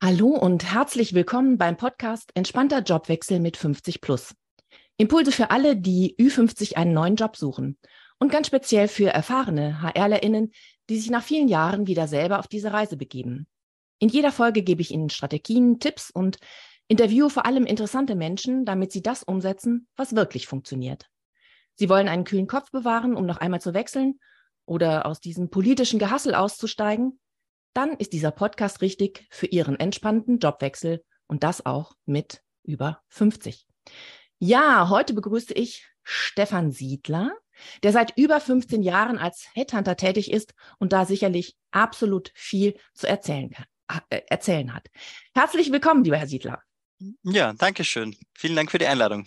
Hallo und herzlich willkommen beim Podcast Entspannter Jobwechsel mit 50 Plus. Impulse für alle, die Ü50 einen neuen Job suchen. Und ganz speziell für erfahrene HRlerInnen, die sich nach vielen Jahren wieder selber auf diese Reise begeben. In jeder Folge gebe ich Ihnen Strategien, Tipps und interviewe vor allem interessante Menschen, damit Sie das umsetzen, was wirklich funktioniert. Sie wollen einen kühlen Kopf bewahren, um noch einmal zu wechseln oder aus diesem politischen Gehassel auszusteigen dann ist dieser Podcast richtig für Ihren entspannten Jobwechsel und das auch mit über 50. Ja, heute begrüße ich Stefan Siedler, der seit über 15 Jahren als Headhunter tätig ist und da sicherlich absolut viel zu erzählen, kann, äh, erzählen hat. Herzlich willkommen, lieber Herr Siedler. Ja, danke schön. Vielen Dank für die Einladung.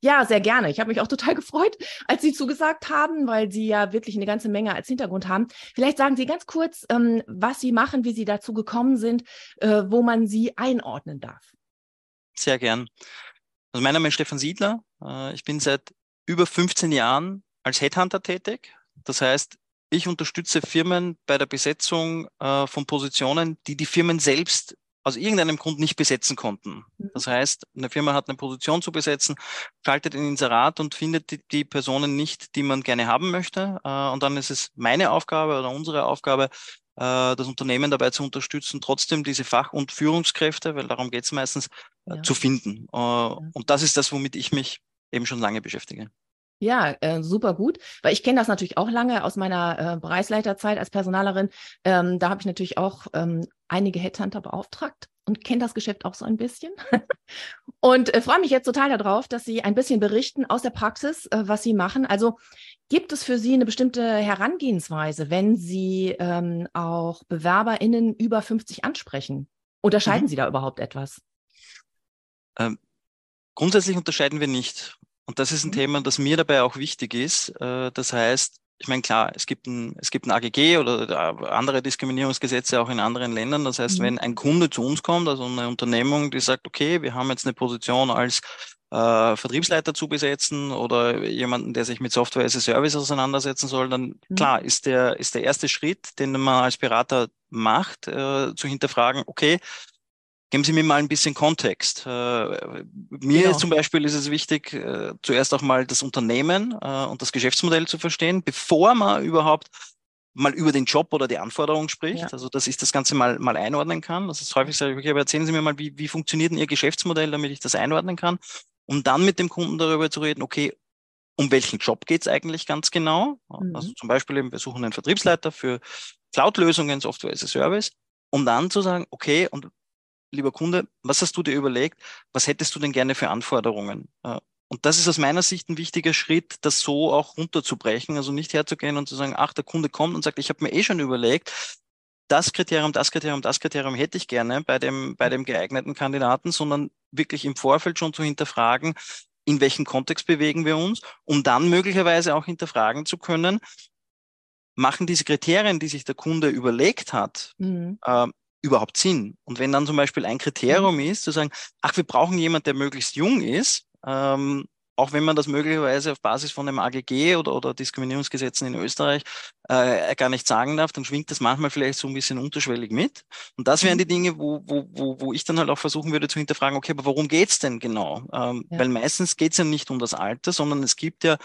Ja, sehr gerne. Ich habe mich auch total gefreut, als Sie zugesagt haben, weil Sie ja wirklich eine ganze Menge als Hintergrund haben. Vielleicht sagen Sie ganz kurz, ähm, was Sie machen, wie Sie dazu gekommen sind, äh, wo man Sie einordnen darf. Sehr gern. Also mein Name ist Stefan Siedler. Äh, ich bin seit über 15 Jahren als Headhunter tätig. Das heißt, ich unterstütze Firmen bei der Besetzung äh, von Positionen, die die Firmen selbst aus irgendeinem Grund nicht besetzen konnten. Mhm. Das heißt, eine Firma hat eine Position zu besetzen, schaltet ein Inserat und findet die, die Personen nicht, die man gerne haben möchte. Äh, und dann ist es meine Aufgabe oder unsere Aufgabe, äh, das Unternehmen dabei zu unterstützen, trotzdem diese Fach- und Führungskräfte, weil darum geht es meistens, äh, ja. zu finden. Äh, ja. Und das ist das, womit ich mich eben schon lange beschäftige. Ja, äh, super gut, weil ich kenne das natürlich auch lange aus meiner äh, Bereichsleiterzeit als Personalerin. Ähm, da habe ich natürlich auch ähm, einige Headhunter beauftragt und kenne das Geschäft auch so ein bisschen. und äh, freue mich jetzt total darauf, dass Sie ein bisschen berichten aus der Praxis, äh, was Sie machen. Also gibt es für Sie eine bestimmte Herangehensweise, wenn Sie ähm, auch BewerberInnen über 50 ansprechen? Unterscheiden mhm. Sie da überhaupt etwas? Ähm, grundsätzlich unterscheiden wir nicht. Und das ist ein mhm. Thema, das mir dabei auch wichtig ist. Äh, das heißt, ich meine, klar, es gibt ein, es gibt ein AGG oder andere Diskriminierungsgesetze auch in anderen Ländern. Das heißt, mhm. wenn ein Kunde zu uns kommt, also eine Unternehmung, die sagt, okay, wir haben jetzt eine Position als äh, Vertriebsleiter zu besetzen oder jemanden, der sich mit Software as a Service auseinandersetzen soll, dann mhm. klar ist der, ist der erste Schritt, den man als Berater macht, äh, zu hinterfragen, okay, Geben Sie mir mal ein bisschen Kontext. Äh, mir genau. zum Beispiel ist es wichtig, äh, zuerst auch mal das Unternehmen äh, und das Geschäftsmodell zu verstehen, bevor man überhaupt mal über den Job oder die Anforderungen spricht. Ja. Also, dass ich das Ganze mal, mal einordnen kann. Das ist häufig sage ich, okay, aber erzählen Sie mir mal, wie, wie funktioniert denn Ihr Geschäftsmodell, damit ich das einordnen kann, um dann mit dem Kunden darüber zu reden, okay, um welchen Job geht es eigentlich ganz genau? Mhm. Also zum Beispiel eben, wir suchen einen Vertriebsleiter für Cloud-Lösungen, Software as a Service, um dann zu sagen, okay, und lieber Kunde, was hast du dir überlegt? Was hättest du denn gerne für Anforderungen? Äh, und das ist aus meiner Sicht ein wichtiger Schritt, das so auch runterzubrechen. Also nicht herzugehen und zu sagen, ach, der Kunde kommt und sagt, ich habe mir eh schon überlegt, das Kriterium, das Kriterium, das Kriterium hätte ich gerne bei dem, bei dem geeigneten Kandidaten, sondern wirklich im Vorfeld schon zu hinterfragen, in welchem Kontext bewegen wir uns, um dann möglicherweise auch hinterfragen zu können, machen diese Kriterien, die sich der Kunde überlegt hat, mhm. äh, überhaupt Sinn? Und wenn dann zum Beispiel ein Kriterium mhm. ist, zu sagen, ach, wir brauchen jemanden, der möglichst jung ist, ähm, auch wenn man das möglicherweise auf Basis von einem AGG oder, oder Diskriminierungsgesetzen in Österreich äh, gar nicht sagen darf, dann schwingt das manchmal vielleicht so ein bisschen unterschwellig mit. Und das wären mhm. die Dinge, wo, wo, wo, wo ich dann halt auch versuchen würde zu hinterfragen, okay, aber worum geht's denn genau? Ähm, ja. Weil meistens geht's ja nicht um das Alter, sondern es gibt ja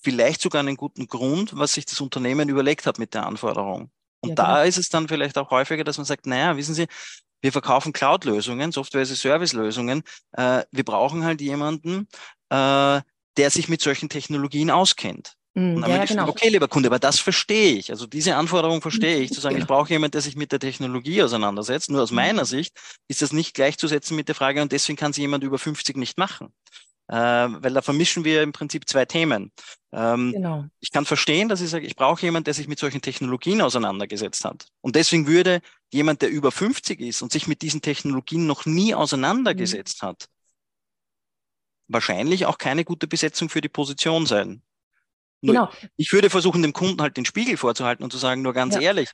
vielleicht sogar einen guten Grund, was sich das Unternehmen überlegt hat mit der Anforderung. Und ja, da genau. ist es dann vielleicht auch häufiger, dass man sagt, naja, wissen Sie, wir verkaufen Cloud-Lösungen, Software-as-a-Service-Lösungen. Äh, wir brauchen halt jemanden, äh, der sich mit solchen Technologien auskennt. Mm, ja, genau. Sagen, okay, lieber Kunde, aber das verstehe ich. Also diese Anforderung verstehe ich, zu sagen, genau. ich brauche jemanden, der sich mit der Technologie auseinandersetzt. Nur aus mhm. meiner Sicht ist das nicht gleichzusetzen mit der Frage, und deswegen kann sie jemand über 50 nicht machen weil da vermischen wir im Prinzip zwei Themen. Ähm, genau. Ich kann verstehen, dass ich sage, ich brauche jemanden, der sich mit solchen Technologien auseinandergesetzt hat. Und deswegen würde jemand, der über 50 ist und sich mit diesen Technologien noch nie auseinandergesetzt mhm. hat, wahrscheinlich auch keine gute Besetzung für die Position sein. Nur genau. Ich würde versuchen, dem Kunden halt den Spiegel vorzuhalten und zu sagen, nur ganz ja. ehrlich,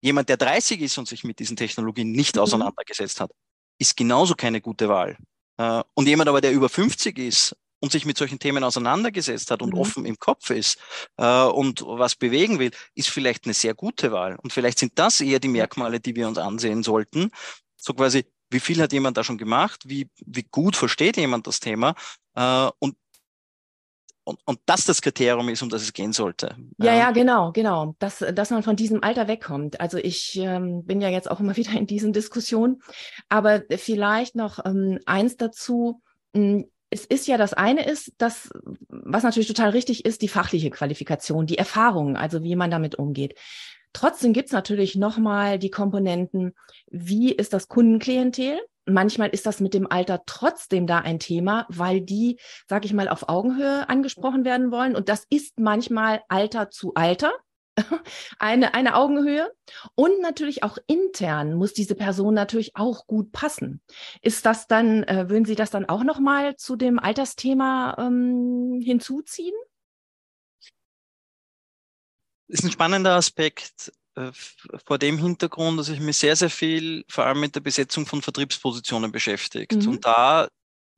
jemand, der 30 ist und sich mit diesen Technologien nicht mhm. auseinandergesetzt hat, ist genauso keine gute Wahl. Äh, und jemand aber, der über 50 ist und sich mit solchen Themen auseinandergesetzt hat und mhm. offen im Kopf ist äh, und was bewegen will, ist vielleicht eine sehr gute Wahl. Und vielleicht sind das eher die Merkmale, die wir uns ansehen sollten, So quasi, wie viel hat jemand da schon gemacht? Wie, wie gut versteht jemand das Thema? Äh, und und, und das das Kriterium ist, um das es gehen sollte. Ja, ja, genau, genau. Dass, dass man von diesem Alter wegkommt. Also ich ähm, bin ja jetzt auch immer wieder in diesen Diskussionen. Aber vielleicht noch ähm, eins dazu. Hm, es ist ja das eine ist, das, was natürlich total richtig ist, die fachliche Qualifikation, die Erfahrung, also wie man damit umgeht. Trotzdem gibt es natürlich nochmal die Komponenten, wie ist das Kundenklientel? Manchmal ist das mit dem Alter trotzdem da ein Thema, weil die, sag ich mal, auf Augenhöhe angesprochen werden wollen. Und das ist manchmal Alter zu Alter. eine, eine Augenhöhe. Und natürlich auch intern muss diese Person natürlich auch gut passen. Ist das dann, äh, würden Sie das dann auch nochmal zu dem Altersthema ähm, hinzuziehen? Ist ein spannender Aspekt vor dem Hintergrund, dass ich mich sehr, sehr viel vor allem mit der Besetzung von Vertriebspositionen beschäftigt. Mhm. Und da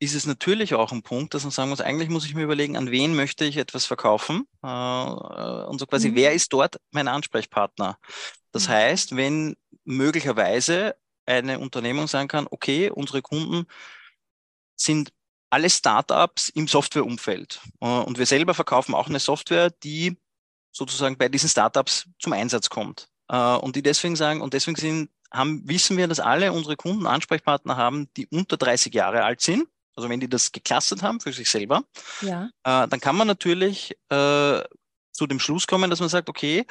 ist es natürlich auch ein Punkt, dass man sagen muss, eigentlich muss ich mir überlegen, an wen möchte ich etwas verkaufen äh, und so quasi, mhm. wer ist dort mein Ansprechpartner? Das mhm. heißt, wenn möglicherweise eine Unternehmung sagen kann, okay, unsere Kunden sind alle Startups im Softwareumfeld äh, und wir selber verkaufen auch eine Software, die sozusagen bei diesen Startups zum Einsatz kommt. Äh, und die deswegen sagen, und deswegen sind, haben, wissen wir, dass alle unsere Kunden Ansprechpartner haben, die unter 30 Jahre alt sind. Also wenn die das geclustert haben für sich selber, ja. äh, dann kann man natürlich äh, zu dem Schluss kommen, dass man sagt, okay,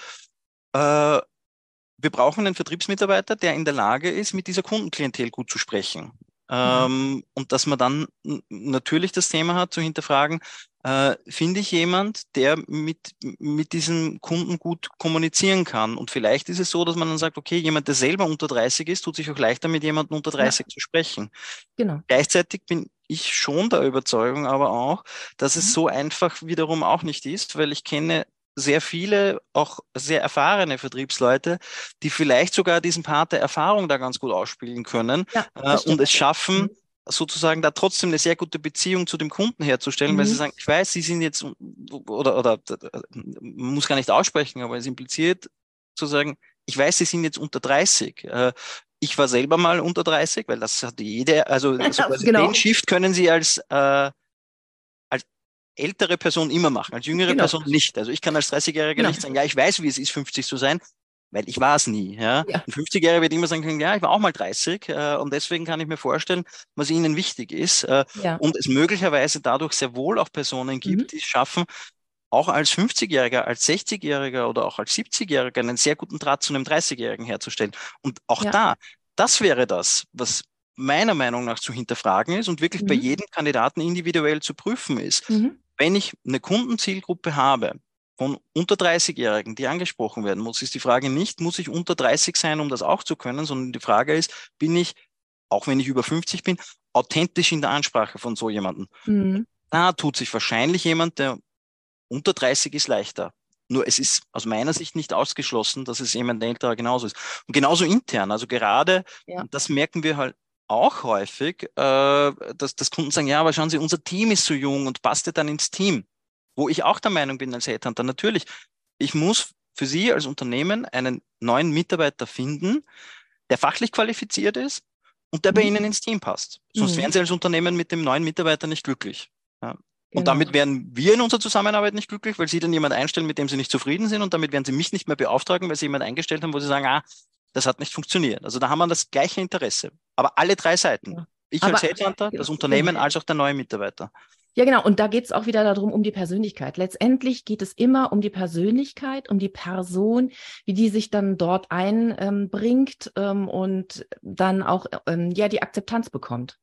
wir brauchen einen Vertriebsmitarbeiter, der in der Lage ist, mit dieser Kundenklientel gut zu sprechen. Mhm. Ähm, und dass man dann natürlich das Thema hat, zu hinterfragen, äh, finde ich jemand, der mit, mit diesem Kunden gut kommunizieren kann. Und vielleicht ist es so, dass man dann sagt, okay, jemand, der selber unter 30 ist, tut sich auch leichter, mit jemandem unter 30 ja. zu sprechen. Genau. Gleichzeitig bin ich schon der Überzeugung aber auch, dass mhm. es so einfach wiederum auch nicht ist, weil ich kenne sehr viele, auch sehr erfahrene Vertriebsleute, die vielleicht sogar diesen Part der Erfahrung da ganz gut ausspielen können ja, äh, und es schaffen, mhm. Sozusagen da trotzdem eine sehr gute Beziehung zu dem Kunden herzustellen, mhm. weil sie mhm. sagen, ich weiß, sie sind jetzt, oder, oder man muss gar nicht aussprechen, aber es impliziert zu sagen, ich weiß, sie sind jetzt unter 30. Äh, ich war selber mal unter 30, weil das hat jede, also, also genau. den Shift können Sie als äh, ältere Person immer machen, als jüngere genau. Person nicht. Also ich kann als 30-Jähriger genau. nicht sagen, ja, ich weiß, wie es ist, 50 zu sein, weil ich war es nie. Ja? ja. Ein 50-Jähriger wird immer sagen können, ja, ich war auch mal 30 äh, und deswegen kann ich mir vorstellen, was ihnen wichtig ist äh, ja. und es möglicherweise dadurch sehr wohl auch Personen gibt, mhm. die es schaffen, auch als 50-Jähriger, als 60-Jähriger oder auch als 70-Jähriger einen sehr guten Draht zu einem 30-Jährigen herzustellen. Und auch ja. da, das wäre das, was meiner Meinung nach zu hinterfragen ist und wirklich mhm. bei jedem Kandidaten individuell zu prüfen ist. Mhm wenn ich eine Kundenzielgruppe habe von unter 30-Jährigen, die angesprochen werden muss, ist die Frage nicht, muss ich unter 30 sein, um das auch zu können, sondern die Frage ist, bin ich, auch wenn ich über 50 bin, authentisch in der Ansprache von so jemandem. Mhm. Da tut sich wahrscheinlich jemand, der unter 30 ist, leichter. Nur es ist aus meiner Sicht nicht ausgeschlossen, dass es jemand älterer genauso ist. Und genauso intern. Also gerade, ja. das merken wir halt auch häufig, äh, dass, dass Kunden sagen, ja, aber schauen Sie, unser Team ist so jung und passt ja dann ins Team. Wo ich auch der Meinung bin als Headhunter, natürlich, ich muss für Sie als Unternehmen einen neuen Mitarbeiter finden, der fachlich qualifiziert ist und der mhm. bei Ihnen ins Team passt. Sonst mhm. wären Sie als Unternehmen mit dem neuen Mitarbeiter nicht glücklich. Ja. Genau. Und damit wären wir in unserer Zusammenarbeit nicht glücklich, weil Sie dann jemand einstellen, mit dem Sie nicht zufrieden sind und damit werden Sie mich nicht mehr beauftragen, weil Sie jemand eingestellt haben, wo Sie sagen, ah, das hat nicht funktioniert. Also da haben wir das gleiche Interesse. Aber alle drei Seiten. Ja. Ich als Headhunter, das Unternehmen als auch der neue Mitarbeiter. Ja, genau. Und da geht es auch wieder darum, um die Persönlichkeit. Letztendlich geht es immer um die Persönlichkeit, um die Person, wie die sich dann dort einbringt ähm, und dann auch ähm, ja die Akzeptanz bekommt.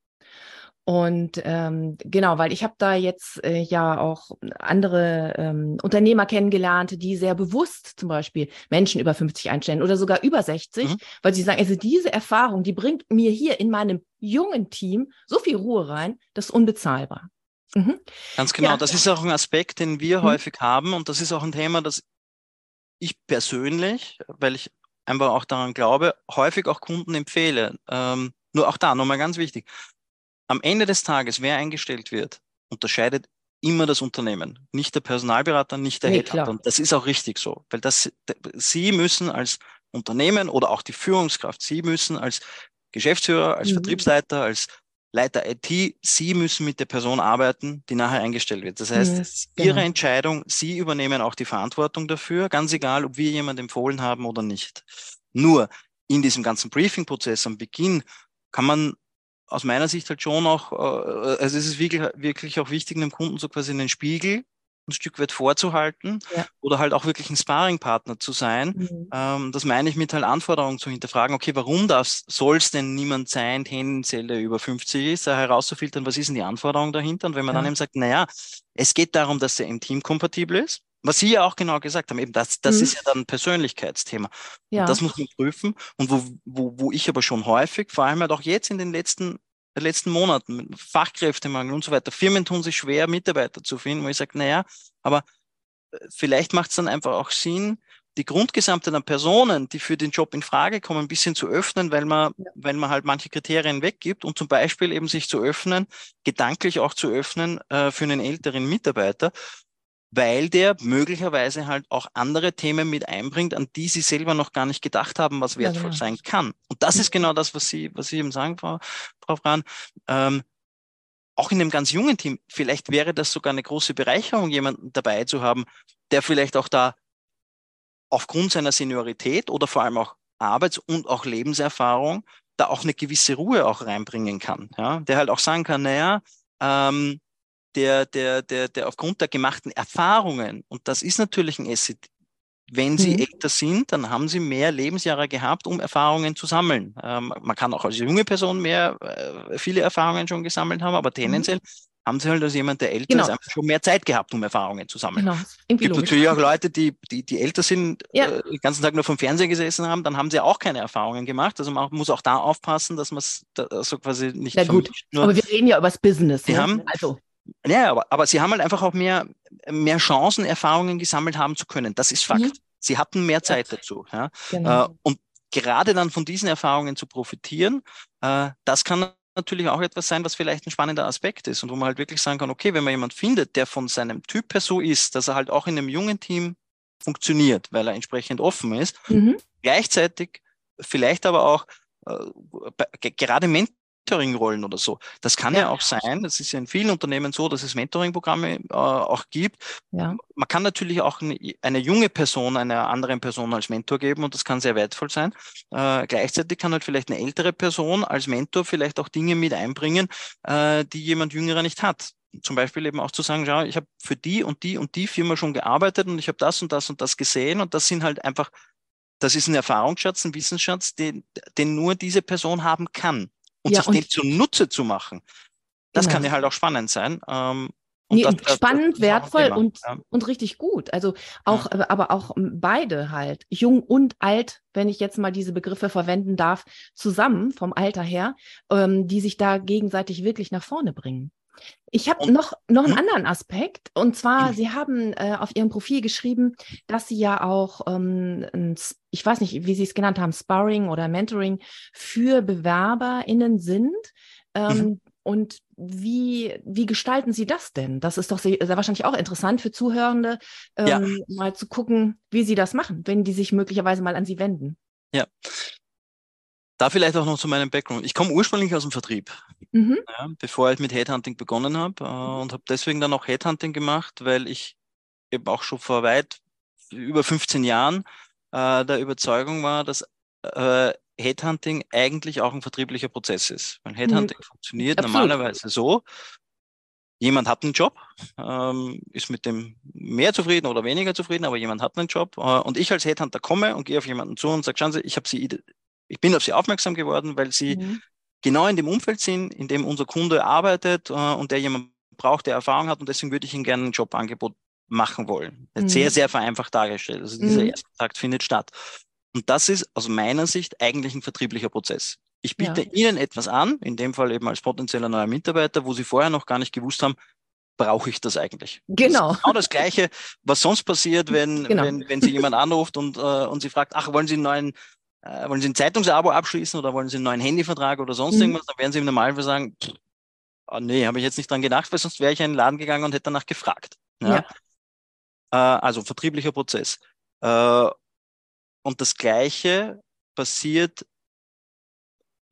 Und ähm, genau, weil ich habe da jetzt äh, ja auch andere ähm, Unternehmer kennengelernt, die sehr bewusst zum Beispiel Menschen über 50 einstellen oder sogar über 60, mhm. weil sie sagen, also diese Erfahrung, die bringt mir hier in meinem jungen Team so viel Ruhe rein, das ist unbezahlbar. Mhm. Ganz genau, ja. das ist auch ein Aspekt, den wir mhm. häufig haben und das ist auch ein Thema, das ich persönlich, weil ich einfach auch daran glaube, häufig auch Kunden empfehle. Ähm, nur auch da nochmal ganz wichtig am Ende des Tages, wer eingestellt wird, unterscheidet immer das Unternehmen, nicht der Personalberater, nicht der nee, Headhunter. Und das ist auch richtig so, weil das, Sie müssen als Unternehmen oder auch die Führungskraft, Sie müssen als Geschäftsführer, als mhm. Vertriebsleiter, als Leiter IT, Sie müssen mit der Person arbeiten, die nachher eingestellt wird. Das heißt, genau. Ihre Entscheidung, Sie übernehmen auch die Verantwortung dafür, ganz egal, ob wir jemand empfohlen haben oder nicht. Nur in diesem ganzen Briefing-Prozess am Beginn kann man aus meiner Sicht halt schon auch, äh, also es ist wirklich, wirklich auch wichtig, dem Kunden so quasi einen Spiegel ein Stück weit vorzuhalten ja. oder halt auch wirklich ein Sparringpartner zu sein. Mhm. Ähm, das meine ich mit halt Anforderungen zu hinterfragen, okay, warum soll es denn niemand sein, tendenziell der über 50 ist, da herauszufiltern, was ist denn die Anforderung dahinter? Und wenn man ja. dann eben sagt, naja, es geht darum, dass er im Team kompatibel ist, was Sie ja auch genau gesagt haben, eben das, das mhm. ist ja dann ein Persönlichkeitsthema. Ja. Und das muss man prüfen. Und wo, wo, wo ich aber schon häufig, vor allem halt auch jetzt in den letzten den letzten Monaten, Fachkräftemangel und so weiter. Firmen tun sich schwer, Mitarbeiter zu finden, wo ich sage, naja, aber äh, vielleicht macht es dann einfach auch Sinn, die Grundgesamte der Personen, die für den Job in Frage kommen, ein bisschen zu öffnen, weil man, ja. weil man halt manche Kriterien weggibt und zum Beispiel eben sich zu öffnen, gedanklich auch zu öffnen äh, für einen älteren Mitarbeiter weil der möglicherweise halt auch andere Themen mit einbringt, an die sie selber noch gar nicht gedacht haben, was wertvoll ja, genau. sein kann. Und das ist mhm. genau das, was Sie, was Sie eben sagen, Frau, Frau Fran. Ähm, auch in einem ganz jungen Team, vielleicht wäre das sogar eine große Bereicherung, jemanden dabei zu haben, der vielleicht auch da aufgrund seiner Seniorität oder vor allem auch Arbeits- und auch Lebenserfahrung da auch eine gewisse Ruhe auch reinbringen kann. Ja? Der halt auch sagen kann, naja, ähm, der, der, der, der aufgrund der gemachten Erfahrungen, und das ist natürlich ein Asset, wenn sie mhm. älter sind, dann haben sie mehr Lebensjahre gehabt, um Erfahrungen zu sammeln. Ähm, man kann auch als junge Person mehr, äh, viele Erfahrungen schon gesammelt haben, aber mhm. tendenziell mhm. haben sie halt als jemand, der älter genau. ist, einfach schon mehr Zeit gehabt, um Erfahrungen zu sammeln. Genau. Es gibt natürlich auch Leute, die, die, die älter sind, ja. äh, den ganzen Tag nur vom Fernseher gesessen haben, dann haben sie auch keine Erfahrungen gemacht. Also man muss auch da aufpassen, dass man es so quasi nicht. Na gut, aber wir reden ja über das Business. Die ne? haben, also ja, aber, aber sie haben halt einfach auch mehr, mehr Chancen, Erfahrungen gesammelt haben zu können. Das ist Fakt. Mhm. Sie hatten mehr Zeit dazu. Ja? Genau. Äh, und gerade dann von diesen Erfahrungen zu profitieren, äh, das kann natürlich auch etwas sein, was vielleicht ein spannender Aspekt ist und wo man halt wirklich sagen kann, okay, wenn man jemand findet, der von seinem Typ her so ist, dass er halt auch in einem jungen Team funktioniert, weil er entsprechend offen ist, mhm. gleichzeitig vielleicht aber auch äh, gerade Menschen, Mentoring-Rollen oder so. Das kann ja. ja. auch sein. Das ist ja in vielen Unternehmen so, dass es Mentoring-Programme äh, auch gibt. Ja. Man kann natürlich auch eine, eine, junge Person einer anderen Person als Mentor geben und das kann sehr wertvoll sein. Äh, gleichzeitig kann halt vielleicht eine ältere Person als Mentor vielleicht auch Dinge mit einbringen, äh, die jemand Jüngerer nicht hat zum Beispiel eben auch zu sagen, schau, ich habe für die und die und die Firma schon gearbeitet und ich habe das und das und das gesehen und das sind halt einfach, das ist ein Erfahrungsschatz, ein Wissensschatz, den, den nur diese Person haben kann und ja, sich und den zunutze zu machen. Das genau. kann ja halt auch spannend sein. Ähm, nee, das, spannend, das wertvoll und, ja. und richtig gut. Also auch, ja. aber auch beide halt, jung und alt, wenn ich jetzt mal diese Begriffe verwenden darf, zusammen vom Alter her, ähm, die sich da gegenseitig wirklich nach vorne bringen. Ich habe noch, noch einen hm? anderen Aspekt. Und zwar. Sie haben äh, auf Ihrem Profil geschrieben, dass Sie ja auch, ähm, ein, ich weiß nicht, wie Sie es genannt haben, Sparring oder Mentoring für BewerberInnen sind. Ähm, mhm. Und wie, wie gestalten Sie das denn? Das ist doch sehr, sehr wahrscheinlich auch interessant für Zuhörende, ähm, ja. mal zu gucken, wie Sie das machen, wenn die sich möglicherweise mal an Sie wenden. Ja, da vielleicht auch noch zu meinem Background. Ich komme ursprünglich aus dem Vertrieb, mhm. ja, bevor ich mit Headhunting begonnen habe äh, und habe deswegen dann auch Headhunting gemacht, weil ich eben auch schon vor weit über 15 Jahren äh, der Überzeugung war, dass äh, Headhunting eigentlich auch ein vertrieblicher Prozess ist. Weil Headhunting mhm. funktioniert Absolut. normalerweise so, jemand hat einen Job, ähm, ist mit dem mehr zufrieden oder weniger zufrieden, aber jemand hat einen Job äh, und ich als Headhunter komme und gehe auf jemanden zu und sage, schauen Sie, ich habe Sie ich bin auf sie aufmerksam geworden, weil sie mhm. Genau in dem Umfeld sind, in dem unser Kunde arbeitet äh, und der jemand braucht, der Erfahrung hat und deswegen würde ich ihm gerne ein Jobangebot machen wollen. Mhm. Sehr, sehr vereinfacht dargestellt. Also dieser mhm. erste Kontakt findet statt. Und das ist aus meiner Sicht eigentlich ein vertrieblicher Prozess. Ich biete ja. Ihnen etwas an, in dem Fall eben als potenzieller neuer Mitarbeiter, wo Sie vorher noch gar nicht gewusst haben, brauche ich das eigentlich? Genau. Das genau das Gleiche, was sonst passiert, wenn, genau. wenn, wenn Sie jemand anruft und, äh, und Sie fragt, ach, wollen Sie einen neuen äh, wollen Sie ein Zeitungsabo abschließen oder wollen Sie einen neuen Handyvertrag oder sonst mhm. irgendwas, dann werden Sie im Normalfall sagen, pff, oh nee, habe ich jetzt nicht dran gedacht, weil sonst wäre ich in den Laden gegangen und hätte danach gefragt. Ja? ja. Äh, also vertrieblicher Prozess. Äh, und das Gleiche passiert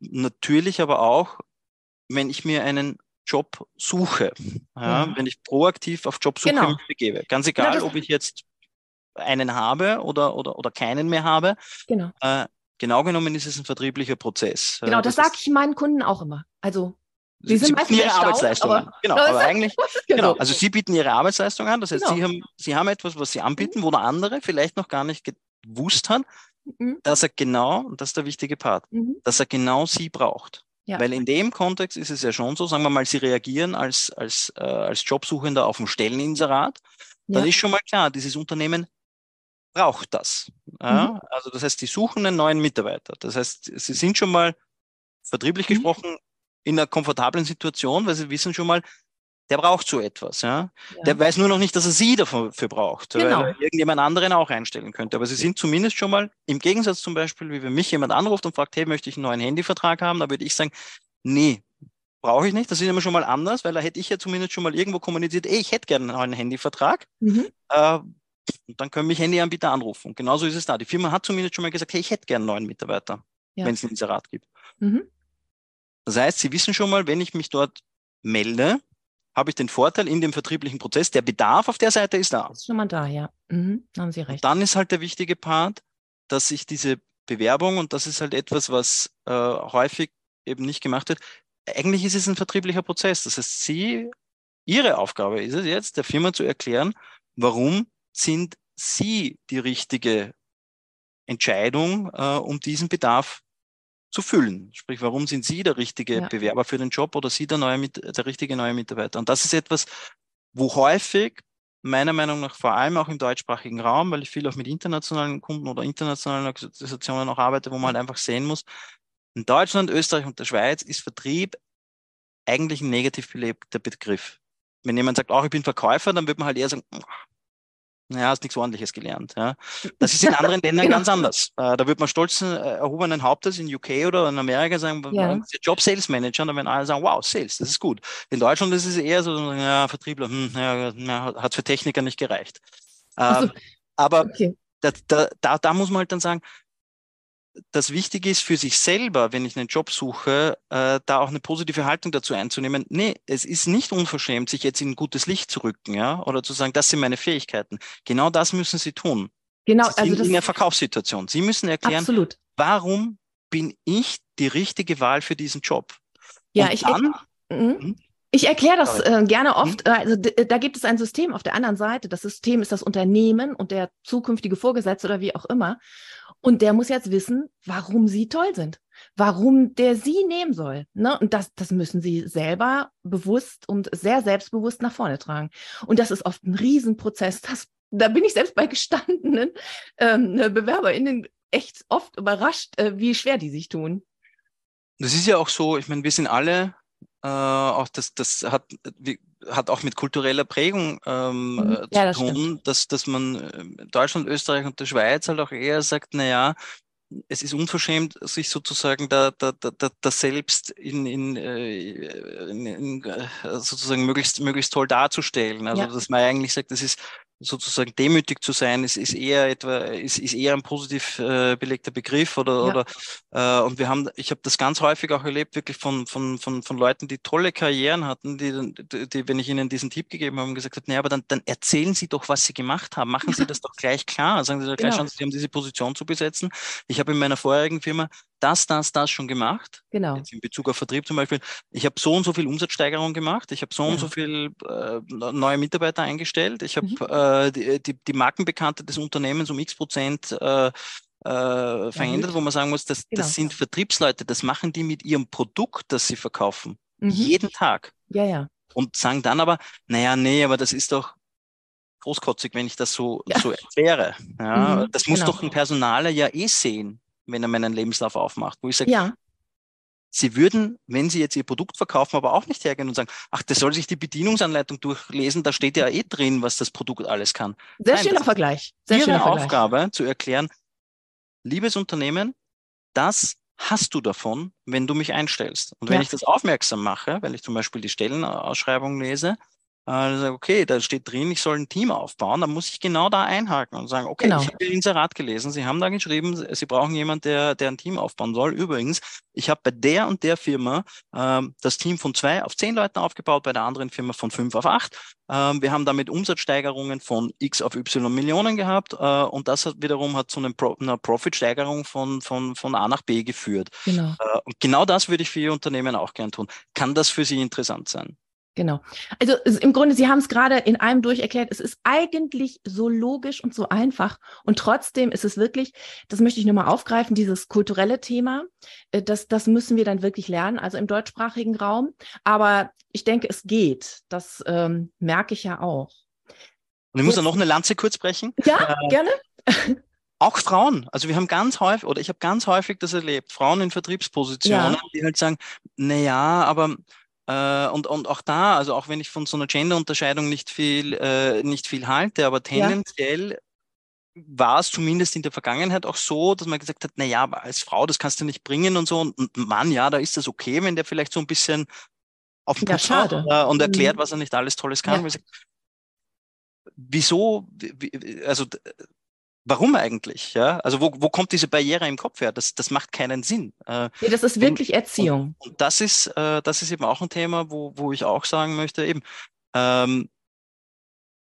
natürlich aber auch, wenn ich mir einen Job suche, ja, ja. wenn ich proaktiv auf Jobsuche genau. begebe. Ganz egal, genau, ob ich jetzt einen habe oder, oder, oder keinen mehr habe. Genau. Äh, genau genommen ist es ein vertrieblicher Prozess. Genau, das, das sage ich meinen Kunden auch immer. Also Sie, sind sie bieten ihre Arbeitsleistung an. Genau, aber eigentlich, genau, also Sie bieten Ihre Arbeitsleistung an. Das heißt, genau. Sie, haben, sie haben etwas, was Sie anbieten, mhm. wo der andere vielleicht noch gar nicht gewusst hat, mhm. dass er genau, und das ist der wichtige Part, mhm. dass er genau Sie braucht. Ja. Weil in dem Kontext ist es ja schon so, sagen wir mal, Sie reagieren als, als, äh, als Jobsuchender auf ein Stelleninserat, dann ja. ist schon mal klar, dieses Unternehmen braucht das. Ja? Mhm. Also das heißt, die suchen einen neuen Mitarbeiter. Das heißt, sie sind schon mal vertrieblich mhm. gesprochen in einer komfortablen Situation, weil sie wissen schon mal, der braucht so etwas. Ja? ja. Der weiß nur noch nicht, dass er sie dafür braucht, genau. weil er irgendjemand anderen auch einstellen könnte. Aber sie sind zumindest schon mal, im Gegensatz zum Beispiel, wie wenn mich jemand anruft und fragt, hey, möchte ich einen neuen Handyvertrag haben, da würde ich sagen, nee, brauche ich nicht. Das ist immer schon mal anders, weil da hätte ich ja zumindest schon mal irgendwo kommuniziert, ey, ich hätte gerne einen neuen Handyvertrag. Mhm. Äh, und dann können mich Handyanbieter anrufen. Und genauso ist es da. Die Firma hat zumindest schon mal gesagt, hey, ich hätte gerne neuen Mitarbeiter, ja. wenn es ein Inserat gibt. Mhm. Das heißt, Sie wissen schon mal, wenn ich mich dort melde, habe ich den Vorteil in dem vertrieblichen Prozess, der Bedarf auf der Seite ist da. Ist schon mal da, ja. Mhm, haben Sie recht. Und dann ist halt der wichtige Part, dass ich diese Bewerbung, und das ist halt etwas, was äh, häufig eben nicht gemacht wird, eigentlich ist es ein vertrieblicher Prozess. Das heißt, Sie, Ihre Aufgabe ist es jetzt, der Firma zu erklären, warum sind Sie die richtige Entscheidung, äh, um diesen Bedarf zu füllen. Sprich, warum sind Sie der richtige ja. Bewerber für den Job oder Sie der, neue, der richtige neue Mitarbeiter? Und das ist etwas, wo häufig meiner Meinung nach vor allem auch im deutschsprachigen Raum, weil ich viel auch mit internationalen Kunden oder internationalen Organisationen auch arbeite, wo man halt einfach sehen muss, in Deutschland, Österreich und der Schweiz ist Vertrieb eigentlich ein negativ belebter Begriff. Wenn jemand sagt, auch ich bin Verkäufer, dann wird man halt eher sagen, naja, hast nichts Ordentliches gelernt. Ja. Das ist in anderen Ländern genau. ganz anders. Äh, da wird man stolz äh, erhobenen Hauptes in UK oder in Amerika sagen, ja. Job Sales Manager, und dann werden alle sagen, wow, Sales, das ist gut. In Deutschland ist es eher so, ja, Vertriebler, hm, ja, hat für Techniker nicht gereicht. Also, aber okay. da, da, da, da muss man halt dann sagen, das Wichtige ist für sich selber, wenn ich einen Job suche, äh, da auch eine positive Haltung dazu einzunehmen. Nee, es ist nicht unverschämt, sich jetzt in ein gutes Licht zu rücken, ja, oder zu sagen, das sind meine Fähigkeiten. Genau das müssen Sie tun. Genau, Sie also das in der Verkaufssituation. Sie müssen erklären, absolut. warum bin ich die richtige Wahl für diesen Job? Ja, Und ich, dann, ich, mhm. hm? ich erkläre das äh, gerne oft. Hm? Also da gibt es ein System auf der anderen Seite. Das System ist das Unternehmen und der zukünftige Vorgesetzte oder wie auch immer. Und der muss jetzt wissen, warum sie toll sind, warum der sie nehmen soll. Ne? Und das, das müssen sie selber bewusst und sehr selbstbewusst nach vorne tragen. Und das ist oft ein Riesenprozess. Das, da bin ich selbst bei gestandenen ähm, BewerberInnen echt oft überrascht, äh, wie schwer die sich tun. Das ist ja auch so, ich meine, wir sind alle äh, auch das, das hat, wie, hat auch mit kultureller Prägung ähm, mhm. Äh, ja, zu tun, dass, dass man äh, Deutschland, Österreich und der Schweiz halt auch eher sagt, na ja, es ist unverschämt, sich sozusagen da, da, da, da selbst in, in, in, in, sozusagen möglichst, möglichst toll darzustellen. Also ja. dass man eigentlich sagt, das ist sozusagen demütig zu sein, ist, ist eher etwa, ist, ist eher ein positiv äh, belegter Begriff oder, ja. oder äh, und wir haben, ich habe das ganz häufig auch erlebt, wirklich von, von, von, von Leuten, die tolle Karrieren hatten, die, die, die wenn ich ihnen diesen Tipp gegeben habe, gesagt habe, naja, aber dann, dann erzählen Sie doch, was Sie gemacht haben, machen Sie das doch gleich klar, sagen Sie doch gleich genau. schon, Sie haben diese Position zu besetzen. Ich habe in meiner vorherigen Firma das, das, das schon gemacht. Genau. Jetzt in Bezug auf Vertrieb zum Beispiel. Ich habe so und so viel Umsatzsteigerung gemacht. Ich habe so ja. und so viel äh, neue Mitarbeiter eingestellt. Ich habe mhm. äh, die, die, die Markenbekannte des Unternehmens um x Prozent äh, äh, verändert, ja, wo man sagen muss, das, genau. das sind Vertriebsleute, das machen die mit ihrem Produkt, das sie verkaufen. Mhm. Jeden Tag. Ja, ja. Und sagen dann aber, naja, nee, aber das ist doch großkotzig, wenn ich das so, ja. so erkläre. Ja, mhm, das muss genau. doch ein Personaler ja eh sehen wenn er meinen Lebenslauf aufmacht, wo ich sage, ja. Sie würden, wenn Sie jetzt Ihr Produkt verkaufen, aber auch nicht hergehen und sagen, ach, der soll sich die Bedienungsanleitung durchlesen, da steht ja eh drin, was das Produkt alles kann. Sehr Nein, schöner Vergleich. Sehr Ihre schöner Aufgabe Vergleich. zu erklären, liebes Unternehmen, das hast du davon, wenn du mich einstellst. Und wenn ja. ich das aufmerksam mache, weil ich zum Beispiel die Stellenausschreibung lese, äh, okay, da steht drin, ich soll ein Team aufbauen, dann muss ich genau da einhaken und sagen, okay, genau. ich habe Ihr Inserat gelesen, Sie haben da geschrieben, Sie brauchen jemanden, der, der ein Team aufbauen soll. Übrigens, ich habe bei der und der Firma ähm, das Team von zwei auf zehn Leuten aufgebaut, bei der anderen Firma von fünf auf acht. Ähm, wir haben damit Umsatzsteigerungen von X auf Y Millionen gehabt äh, und das hat wiederum hat zu Pro einer Profitsteigerung von, von, von A nach B geführt. Genau. Äh, und genau das würde ich für Ihr Unternehmen auch gern tun. Kann das für Sie interessant sein? Genau. Also im Grunde, Sie haben es gerade in einem durcherklärt, es ist eigentlich so logisch und so einfach. Und trotzdem ist es wirklich, das möchte ich nur mal aufgreifen, dieses kulturelle Thema, äh, das, das müssen wir dann wirklich lernen, also im deutschsprachigen Raum. Aber ich denke, es geht. Das ähm, merke ich ja auch. Und ich muss ja noch eine Lanze kurz brechen. Ja, äh, gerne. Auch Frauen, also wir haben ganz häufig, oder ich habe ganz häufig das erlebt, Frauen in Vertriebspositionen, ja. die halt sagen, na ja, aber äh, und, und auch da, also auch wenn ich von so einer Gender-Unterscheidung nicht viel, äh, nicht viel halte, aber tendenziell ja. war es zumindest in der Vergangenheit auch so, dass man gesagt hat, na ja, als Frau, das kannst du nicht bringen und so. Und, und Mann, ja, da ist das okay, wenn der vielleicht so ein bisschen auf den ja, Putz hat, äh, und erklärt, mhm. was er nicht alles Tolles kann. Ja. Wieso, also warum eigentlich? Ja, also wo, wo kommt diese Barriere im Kopf her? Das, das macht keinen Sinn. Äh, nee, das ist wirklich und, Erziehung. Und, und, das ist, äh, das ist eben auch ein Thema, wo, wo ich auch sagen möchte, eben, ähm,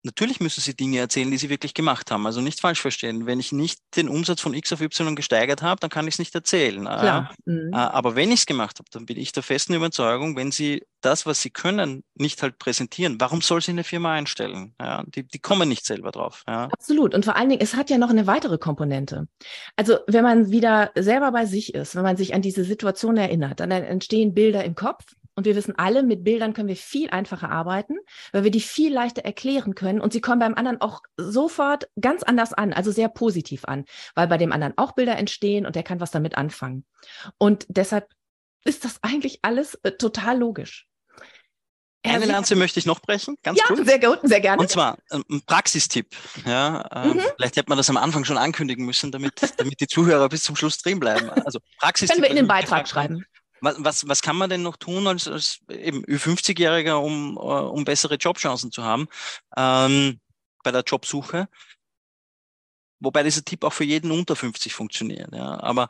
Natürlich müssen sie Dinge erzählen, die sie wirklich gemacht haben. Also nicht falsch verstehen. Wenn ich nicht den Umsatz von X auf Y gesteigert habe, dann kann ich es nicht erzählen. Klar. Mhm. Aber wenn ich es gemacht habe, dann bin ich der festen Überzeugung, wenn sie das, was sie können, nicht halt präsentieren, warum soll sie eine Firma einstellen? Ja, die, die kommen nicht selber drauf. Ja. Absolut. Und vor allen Dingen, es hat ja noch eine weitere Komponente. Also wenn man wieder selber bei sich ist, wenn man sich an diese Situation erinnert, dann entstehen Bilder im Kopf und wir wissen alle, mit Bildern können wir viel einfacher arbeiten, weil wir die viel leichter erklären können und sie kommen beim anderen auch sofort ganz anders an, also sehr positiv an, weil bei dem anderen auch Bilder entstehen und der kann was damit anfangen. Und deshalb ist das eigentlich alles äh, total logisch. Eine Lanze möchte ich noch brechen, ganz ja, kurz. sehr gut, sehr gerne. Und zwar ähm, ein Praxistipp. Ja, äh, mhm. Vielleicht hätte man das am Anfang schon ankündigen müssen, damit, damit die Zuhörer bis zum Schluss drin bleiben. Also Praxistipp. Können wir in den Beitrag schreiben. Was, was, was kann man denn noch tun als, als eben Ü50-Jähriger, um, uh, um bessere Jobchancen zu haben ähm, bei der Jobsuche? Wobei dieser Tipp auch für jeden unter 50 funktioniert. Ja. Aber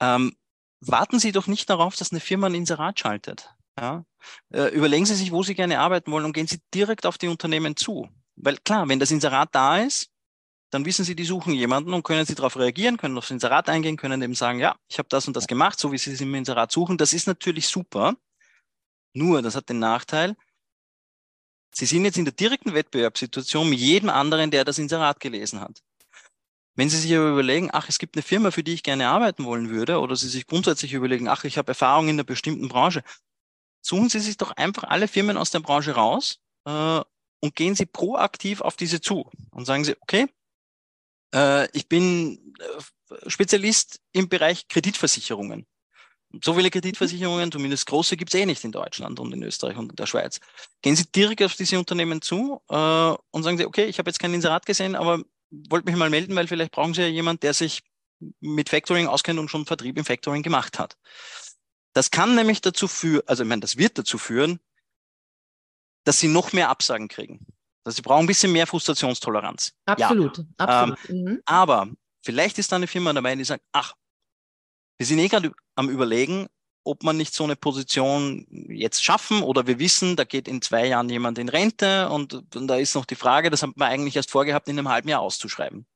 ähm, warten Sie doch nicht darauf, dass eine Firma ein Inserat schaltet. Ja. Äh, überlegen Sie sich, wo Sie gerne arbeiten wollen und gehen Sie direkt auf die Unternehmen zu. Weil klar, wenn das Inserat da ist, dann wissen Sie, die suchen jemanden und können Sie darauf reagieren, können aufs Inserat eingehen, können eben sagen, ja, ich habe das und das gemacht, so wie Sie es im Inserat suchen. Das ist natürlich super. Nur, das hat den Nachteil, Sie sind jetzt in der direkten Wettbewerbssituation mit jedem anderen, der das Inserat gelesen hat. Wenn Sie sich aber überlegen, ach, es gibt eine Firma, für die ich gerne arbeiten wollen würde, oder Sie sich grundsätzlich überlegen, ach, ich habe Erfahrung in einer bestimmten Branche, suchen Sie sich doch einfach alle Firmen aus der Branche raus äh, und gehen Sie proaktiv auf diese zu und sagen Sie, okay, ich bin äh, Spezialist im Bereich Kreditversicherungen. So viele Kreditversicherungen, zumindest große, gibt es eh nicht in Deutschland und in Österreich und in der Schweiz. Gehen Sie direkt auf diese Unternehmen zu äh, und sagen Sie, okay, ich habe jetzt kein Inserat gesehen, aber wollte mich mal melden, weil vielleicht brauchen Sie ja jemanden, der sich mit Factoring auskennt und schon Vertrieb im Factoring gemacht hat. Das kann nämlich dazu führen, also ich meine, das wird dazu führen, dass Sie noch mehr Absagen kriegen. Also sie brauchen ein bisschen mehr Frustrationstoleranz. Absolut, ja. absolut. Ähm, mhm. Aber vielleicht ist da eine Firma dabei, die sagt, ach, wir sind eh gerade am überlegen, ob man nicht so eine Position jetzt schaffen oder wir wissen, da geht in zwei Jahren jemand in Rente und, und da ist noch die Frage, das haben wir eigentlich erst vorgehabt, in einem halben Jahr auszuschreiben.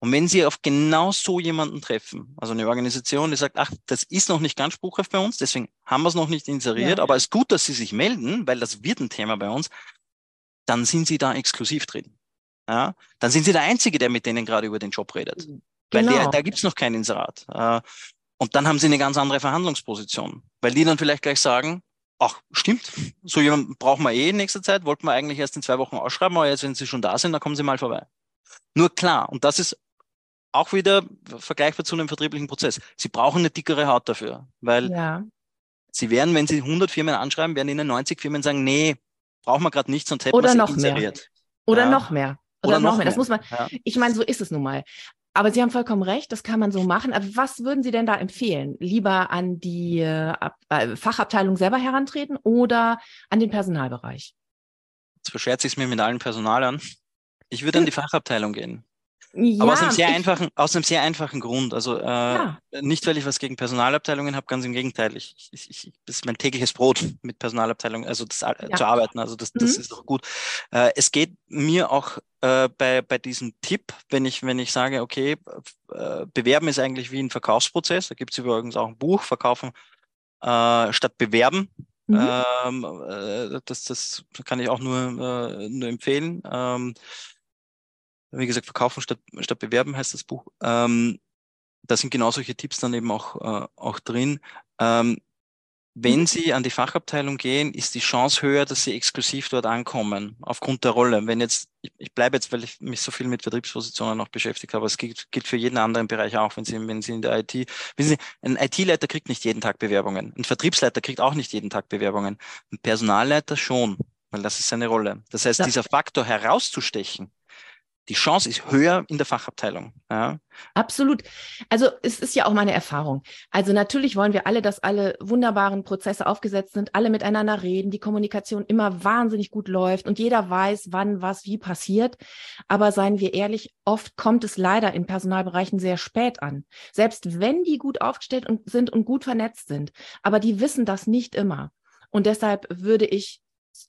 Und wenn Sie auf genau so jemanden treffen, also eine Organisation, die sagt, ach, das ist noch nicht ganz spruchreif bei uns, deswegen haben wir es noch nicht inseriert, ja. aber es ist gut, dass Sie sich melden, weil das wird ein Thema bei uns dann sind sie da exklusiv drin. Ja? Dann sind sie der Einzige, der mit denen gerade über den Job redet. Genau. Weil der, da gibt's noch kein Inserat. Und dann haben sie eine ganz andere Verhandlungsposition. Weil die dann vielleicht gleich sagen, ach, stimmt, so jemanden brauchen wir eh in nächster Zeit, wollten wir eigentlich erst in zwei Wochen ausschreiben, aber jetzt, wenn sie schon da sind, dann kommen sie mal vorbei. Nur klar, und das ist auch wieder vergleichbar zu einem vertrieblichen Prozess. Sie brauchen eine dickere Haut dafür, weil ja. sie werden, wenn sie 100 Firmen anschreiben, werden ihnen 90 Firmen sagen, nee, brauchen wir gerade nicht, sonst hätten Oder noch mehr. Oder ja. noch mehr. Oder, Oder noch, noch mehr. mehr. Das muss man, ja. ich meine, so ist es nun mal. Aber Sie haben vollkommen recht, das kann man so machen. Aber was würden Sie denn da empfehlen? Lieber an die äh, Fachabteilung selber herantreten oder an den Personalbereich? jetzt verschert sich es mir mit allen Personalern, ich würde an die Fachabteilung gehen. Ja, Aber aus einem, sehr ich, einfachen, aus einem sehr einfachen Grund. Also äh, ja. nicht, weil ich was gegen Personalabteilungen habe, ganz im Gegenteil. Ich, ich, ich, das ist mein tägliches Brot mit Personalabteilungen, also das, ja. zu arbeiten. Also das, das mhm. ist auch gut. Äh, es geht mir auch äh, bei, bei diesem Tipp, wenn ich, wenn ich sage, okay, äh, bewerben ist eigentlich wie ein Verkaufsprozess. Da gibt es übrigens auch ein Buch, Verkaufen äh, statt Bewerben. Mhm. Ähm, äh, das, das kann ich auch nur, äh, nur empfehlen. Ähm, wie gesagt, verkaufen statt, statt bewerben heißt das Buch. Ähm, da sind genau solche Tipps dann eben auch, äh, auch drin. Ähm, wenn mhm. Sie an die Fachabteilung gehen, ist die Chance höher, dass Sie exklusiv dort ankommen, aufgrund der Rolle. Wenn jetzt, ich, ich bleibe jetzt, weil ich mich so viel mit Vertriebspositionen noch beschäftigt habe, es gilt, gilt für jeden anderen Bereich auch, wenn Sie, wenn Sie in der IT, wissen Sie, ein IT-Leiter kriegt nicht jeden Tag Bewerbungen, ein Vertriebsleiter kriegt auch nicht jeden Tag Bewerbungen, ein Personalleiter schon, weil das ist seine Rolle. Das heißt, ja. dieser Faktor herauszustechen, die Chance ist höher in der Fachabteilung. Ja. Absolut. Also es ist ja auch meine Erfahrung. Also natürlich wollen wir alle, dass alle wunderbaren Prozesse aufgesetzt sind, alle miteinander reden, die Kommunikation immer wahnsinnig gut läuft und jeder weiß, wann was wie passiert. Aber seien wir ehrlich, oft kommt es leider in Personalbereichen sehr spät an. Selbst wenn die gut aufgestellt und sind und gut vernetzt sind. Aber die wissen das nicht immer. Und deshalb würde ich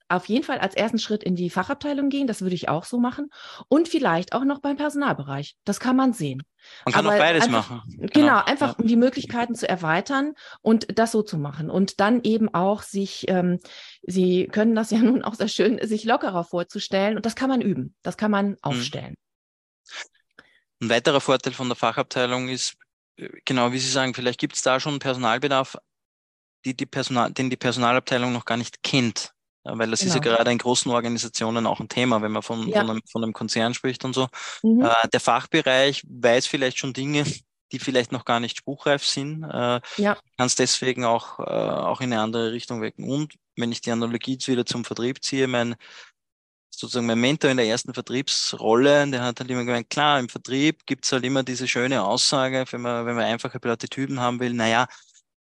auf jeden Fall als ersten Schritt in die Fachabteilung gehen, das würde ich auch so machen. Und vielleicht auch noch beim Personalbereich. Das kann man sehen. Man kann Aber auch beides einfach, machen. Genau, genau einfach ja. um die Möglichkeiten zu erweitern und das so zu machen. Und dann eben auch sich, ähm, Sie können das ja nun auch sehr schön, sich lockerer vorzustellen. Und das kann man üben. Das kann man mhm. aufstellen. Ein weiterer Vorteil von der Fachabteilung ist, äh, genau wie Sie sagen, vielleicht gibt es da schon Personalbedarf, die die Personal, den die Personalabteilung noch gar nicht kennt. Weil das genau. ist ja genau. gerade in großen Organisationen auch ein Thema, wenn man von, ja. von, einem, von, einem, Konzern spricht und so. Mhm. Äh, der Fachbereich weiß vielleicht schon Dinge, die vielleicht noch gar nicht spruchreif sind, äh, ja. kann es deswegen auch, äh, auch in eine andere Richtung wecken. Und wenn ich die Analogie jetzt wieder zum Vertrieb ziehe, mein sozusagen mein Mentor in der ersten Vertriebsrolle, der hat halt immer gemeint, klar, im Vertrieb gibt es halt immer diese schöne Aussage, wenn man, wenn man einfache Prototypen haben will, naja,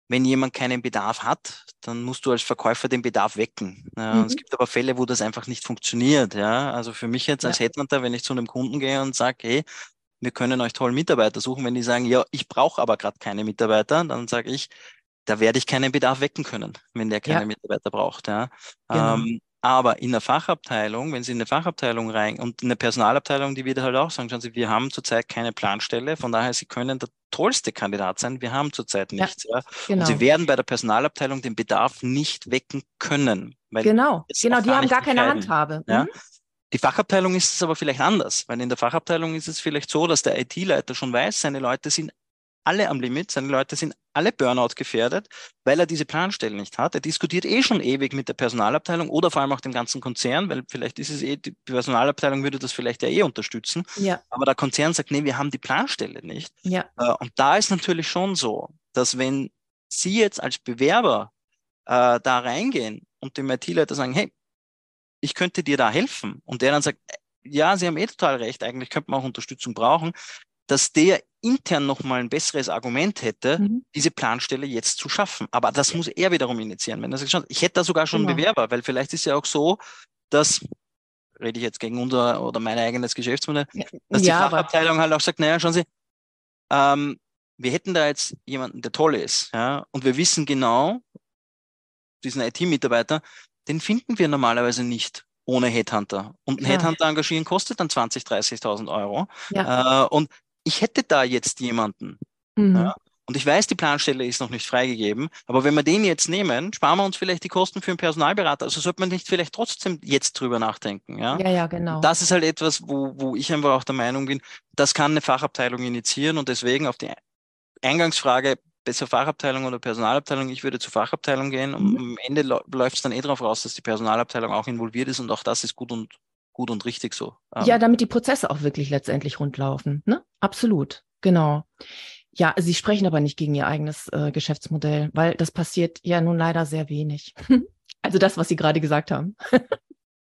wenn jemand keinen Bedarf hat, dann musst du als Verkäufer den Bedarf wecken. Ja, mhm. Es gibt aber Fälle, wo das einfach nicht funktioniert. Ja, also für mich jetzt als ja. Headhunter, wenn ich zu einem Kunden gehe und sage, hey, wir können euch toll Mitarbeiter suchen, wenn die sagen, ja, ich brauche aber gerade keine Mitarbeiter, dann sage ich, da werde ich keinen Bedarf wecken können, wenn der keine ja. Mitarbeiter braucht. Ja. Genau. Ähm, aber in der Fachabteilung, wenn Sie in eine Fachabteilung rein und in eine Personalabteilung, die wird halt auch sagen, schauen Sie, wir haben zurzeit keine Planstelle, von daher Sie können der tollste Kandidat sein, wir haben zurzeit nichts. Ja, genau. Und Sie werden bei der Personalabteilung den Bedarf nicht wecken können. genau, genau, die haben gar keine Handhabe. Ja? Mhm. Die Fachabteilung ist es aber vielleicht anders, weil in der Fachabteilung ist es vielleicht so, dass der IT-Leiter schon weiß, seine Leute sind alle am Limit, seine Leute sind alle Burnout gefährdet, weil er diese Planstelle nicht hat. Er diskutiert eh schon ewig mit der Personalabteilung oder vor allem auch dem ganzen Konzern, weil vielleicht ist es eh, die Personalabteilung würde das vielleicht ja eh unterstützen. Ja. Aber der Konzern sagt, nee, wir haben die Planstelle nicht. Ja. Äh, und da ist natürlich schon so, dass wenn Sie jetzt als Bewerber äh, da reingehen und dem IT-Leiter sagen, hey, ich könnte dir da helfen und der dann sagt, ja, Sie haben eh total recht, eigentlich könnte man auch Unterstützung brauchen, dass der intern nochmal ein besseres Argument hätte, mhm. diese Planstelle jetzt zu schaffen. Aber das muss er wiederum initiieren. Wenn sagt, ich hätte da sogar schon genau. einen Bewerber, weil vielleicht ist ja auch so, dass, rede ich jetzt gegen unser oder mein eigenes Geschäftsmodell, dass die ja, Fachabteilung halt auch sagt, naja, schauen Sie, ähm, wir hätten da jetzt jemanden, der toll ist, ja, und wir wissen genau, diesen IT-Mitarbeiter, den finden wir normalerweise nicht ohne Headhunter. Und ein ja. Headhunter engagieren kostet dann 20.000, 30.000 Euro. Ja. Äh, und ich hätte da jetzt jemanden. Mhm. Ja, und ich weiß, die Planstelle ist noch nicht freigegeben, aber wenn wir den jetzt nehmen, sparen wir uns vielleicht die Kosten für einen Personalberater. Also sollte man nicht vielleicht trotzdem jetzt drüber nachdenken. Ja, ja, ja genau. Das ist halt etwas, wo, wo ich einfach auch der Meinung bin, das kann eine Fachabteilung initiieren und deswegen auf die Eingangsfrage, besser Fachabteilung oder Personalabteilung, ich würde zur Fachabteilung gehen und mhm. am Ende läuft es dann eh darauf raus, dass die Personalabteilung auch involviert ist und auch das ist gut und gut und richtig so. Ähm, ja, damit die Prozesse auch wirklich letztendlich rundlaufen. Ne? Absolut, genau. Ja, Sie sprechen aber nicht gegen Ihr eigenes äh, Geschäftsmodell, weil das passiert ja nun leider sehr wenig. also das, was Sie gerade gesagt haben.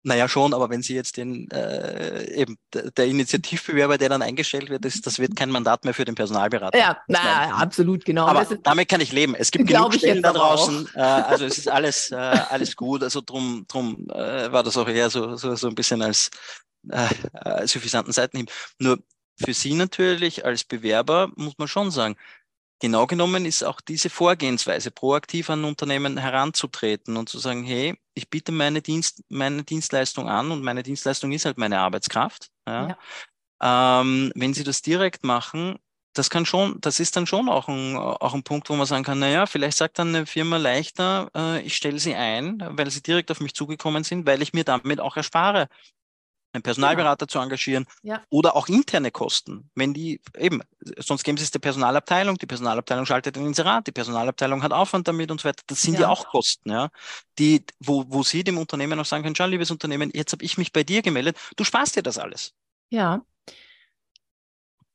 Naja, schon, aber wenn Sie jetzt den, äh, eben der Initiativbewerber, der dann eingestellt wird, das, das wird kein Mandat mehr für den Personalberater. Ja, na, absolut, genau. Aber damit kann ich leben. Es gibt genug Stellen da draußen. Äh, also es ist alles, äh, alles gut. Also drum, drum äh, war das auch eher so, so, so ein bisschen als äh, äh suffisanten Seitenhieb. Nur für Sie natürlich als Bewerber muss man schon sagen, genau genommen ist auch diese Vorgehensweise, proaktiv an Unternehmen heranzutreten und zu sagen, hey, ich biete meine, Dienst, meine Dienstleistung an und meine Dienstleistung ist halt meine Arbeitskraft. Ja. ja. Ähm, wenn Sie das direkt machen, das kann schon, das ist dann schon auch ein, auch ein Punkt, wo man sagen kann, naja, vielleicht sagt dann eine Firma leichter, äh, ich stelle sie ein, weil sie direkt auf mich zugekommen sind, weil ich mir damit auch erspare, einen Personalberater ja. zu engagieren ja. oder auch interne Kosten. Wenn die eben, sonst geben sie es der Personalabteilung, die Personalabteilung schaltet ein Inserat, die Personalabteilung hat Aufwand damit und so weiter. Das sind ja, ja auch Kosten, ja, die, wo, wo sie dem Unternehmen auch sagen können, schau, liebes Unternehmen, jetzt habe ich mich bei dir gemeldet, du sparst dir das alles. Ja.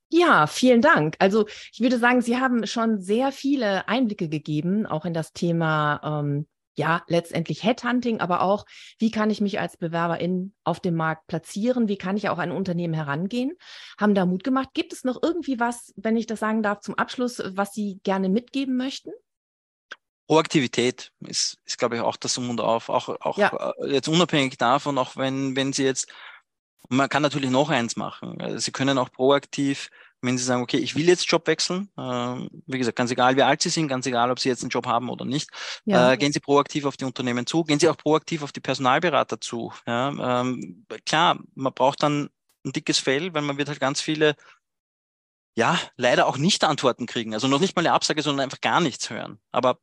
Ja, vielen Dank. Also ich würde sagen, Sie haben schon sehr viele Einblicke gegeben, auch in das Thema ähm, ja, letztendlich Headhunting, aber auch, wie kann ich mich als Bewerberin auf dem Markt platzieren? Wie kann ich auch an Unternehmen herangehen? Haben da Mut gemacht. Gibt es noch irgendwie was, wenn ich das sagen darf, zum Abschluss, was Sie gerne mitgeben möchten? Proaktivität ist, ist glaube ich, auch das Um und Auf. Auch, auch ja. Äh, jetzt unabhängig davon, auch wenn, wenn Sie jetzt, man kann natürlich noch eins machen. Sie können auch proaktiv wenn Sie sagen, okay, ich will jetzt Job wechseln, äh, wie gesagt, ganz egal, wie alt Sie sind, ganz egal, ob Sie jetzt einen Job haben oder nicht, ja. äh, gehen Sie proaktiv auf die Unternehmen zu, gehen Sie auch proaktiv auf die Personalberater zu. Ja? Ähm, klar, man braucht dann ein dickes Fell, weil man wird halt ganz viele, ja, leider auch nicht Antworten kriegen. Also noch nicht mal eine Absage, sondern einfach gar nichts hören. Aber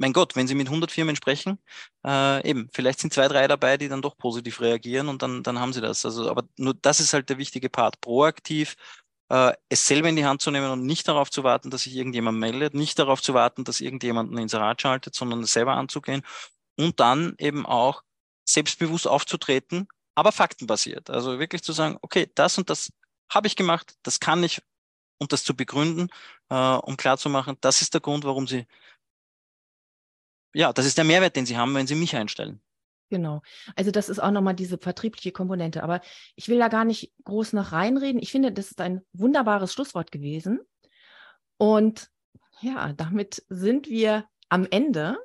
mein Gott, wenn Sie mit 100 Firmen sprechen, äh, eben, vielleicht sind zwei, drei dabei, die dann doch positiv reagieren und dann, dann haben Sie das. Also, aber nur das ist halt der wichtige Part. Proaktiv äh, es selber in die Hand zu nehmen und nicht darauf zu warten, dass sich irgendjemand meldet, nicht darauf zu warten, dass irgendjemand ein Inserat schaltet, sondern selber anzugehen und dann eben auch selbstbewusst aufzutreten, aber faktenbasiert. Also wirklich zu sagen, okay, das und das habe ich gemacht, das kann ich und das zu begründen, äh, um klarzumachen, das ist der Grund, warum Sie, ja, das ist der Mehrwert, den Sie haben, wenn Sie mich einstellen. Genau. Also das ist auch nochmal diese vertriebliche Komponente. Aber ich will da gar nicht groß noch reinreden. Ich finde, das ist ein wunderbares Schlusswort gewesen. Und ja, damit sind wir am Ende.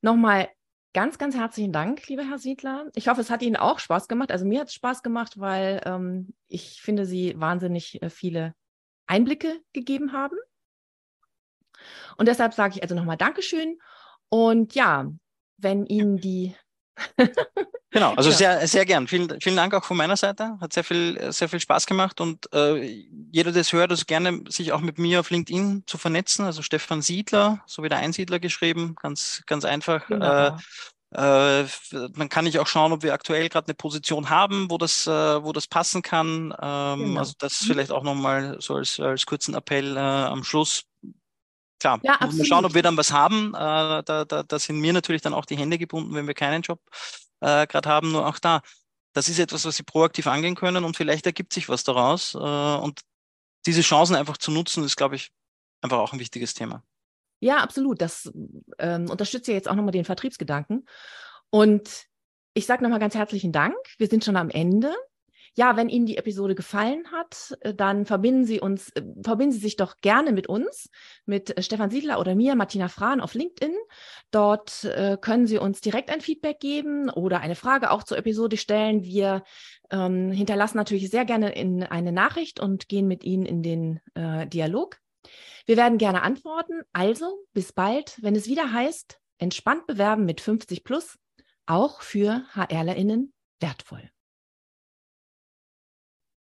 Nochmal ganz, ganz herzlichen Dank, lieber Herr Siedler. Ich hoffe, es hat Ihnen auch Spaß gemacht. Also mir hat es Spaß gemacht, weil ähm, ich finde, Sie wahnsinnig äh, viele Einblicke gegeben haben. Und deshalb sage ich also nochmal Dankeschön. Und ja, wenn Ihnen die genau, also ja. sehr, sehr gern. Vielen, vielen Dank auch von meiner Seite. Hat sehr viel, sehr viel Spaß gemacht und äh, jeder, der es hört, also gerne sich auch mit mir auf LinkedIn zu vernetzen. Also Stefan Siedler, so wie der Einsiedler geschrieben, ganz, ganz einfach. Äh, äh, man kann nicht auch schauen, ob wir aktuell gerade eine Position haben, wo das, äh, wo das passen kann. Ähm, genau. Also das vielleicht auch nochmal so als, als kurzen Appell äh, am Schluss klar, ja, absolut. wir schauen, ob wir dann was haben. Äh, da, da, da sind mir natürlich dann auch die Hände gebunden, wenn wir keinen Job äh, gerade haben. Nur auch da, das ist etwas, was Sie proaktiv angehen können und vielleicht ergibt sich was daraus. Äh, und diese Chancen einfach zu nutzen, ist, glaube ich, einfach auch ein wichtiges Thema. Ja, absolut. Das ähm, unterstützt ja jetzt auch nochmal den Vertriebsgedanken. Und ich sage nochmal ganz herzlichen Dank. Wir sind schon am Ende. Ja, wenn Ihnen die Episode gefallen hat, äh, dann verbinden Sie uns, äh, verbinden Sie sich doch gerne mit uns, mit äh, Stefan Siedler oder mir, Martina Frahn auf LinkedIn. Dort äh, können Sie uns direkt ein Feedback geben oder eine Frage auch zur Episode stellen. Wir ähm, hinterlassen natürlich sehr gerne in eine Nachricht und gehen mit Ihnen in den äh, Dialog. Wir werden gerne antworten. Also bis bald, wenn es wieder heißt, entspannt bewerben mit 50 plus, auch für HRlerInnen wertvoll.